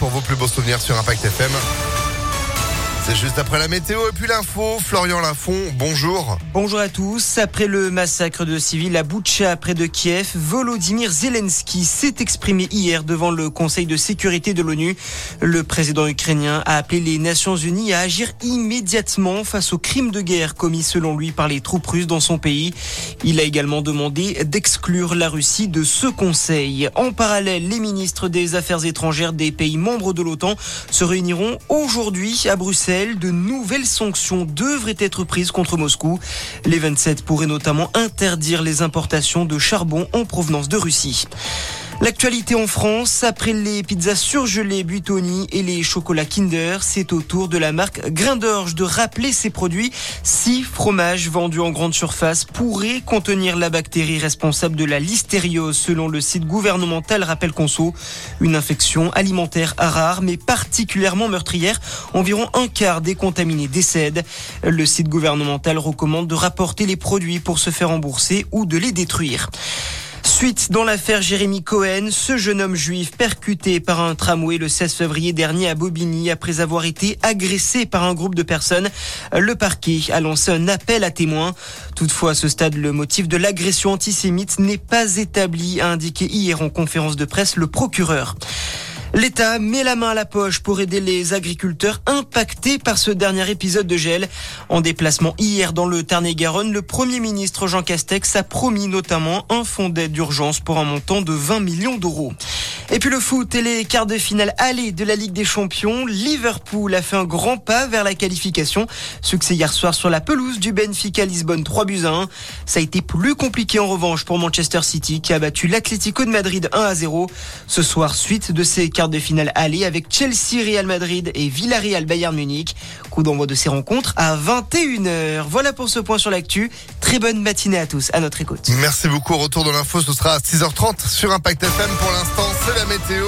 Pour vos plus beaux souvenirs sur Impact FM. C'est juste après la météo et puis l'info. Florian Lafont, bonjour. Bonjour à tous. Après le massacre de civils à Boutcha, près de Kiev, Volodymyr Zelensky s'est exprimé hier devant le Conseil de sécurité de l'ONU. Le président ukrainien a appelé les Nations Unies à agir immédiatement face aux crimes de guerre commis selon lui par les troupes russes dans son pays. Il a également demandé d'exclure la Russie de ce Conseil. En parallèle, les ministres des Affaires étrangères des pays membres de l'OTAN se réuniront aujourd'hui à Bruxelles de nouvelles sanctions devraient être prises contre Moscou. Les 27 pourraient notamment interdire les importations de charbon en provenance de Russie. L'actualité en France, après les pizzas surgelées Buitoni et les chocolats Kinder, c'est au tour de la marque Grain d'Orge de rappeler ses produits. Six fromages vendus en grande surface pourraient contenir la bactérie responsable de la listériose selon le site gouvernemental Rappel Conso. Une infection alimentaire rare mais particulièrement meurtrière. Environ un quart des contaminés décèdent. Le site gouvernemental recommande de rapporter les produits pour se faire rembourser ou de les détruire. Suite dans l'affaire Jérémy Cohen, ce jeune homme juif percuté par un tramway le 16 février dernier à Bobigny après avoir été agressé par un groupe de personnes. Le parquet a lancé un appel à témoins. Toutefois, à ce stade, le motif de l'agression antisémite n'est pas établi, a indiqué hier en conférence de presse le procureur. L'État met la main à la poche pour aider les agriculteurs impactés par ce dernier épisode de gel. En déplacement hier dans le Tarn-et-Garonne, le Premier ministre Jean Castex a promis notamment un fonds d'aide d'urgence pour un montant de 20 millions d'euros. Et puis le foot et les quarts de finale aller de la Ligue des Champions. Liverpool a fait un grand pas vers la qualification. Succès hier soir sur la pelouse du Benfica Lisbonne 3 buts à 1. Ça a été plus compliqué en revanche pour Manchester City qui a battu l'Atlético de Madrid 1 à 0. Ce soir, suite de ces quarts de finale aller avec Chelsea Real Madrid et Villarreal Bayern Munich. Coup d'envoi de ces rencontres à 21h. Voilà pour ce point sur l'actu. Très bonne matinée à tous. À notre écoute. Merci beaucoup. Retour de l'info, ce sera à 6h30 sur Impact FM pour l'instant la météo.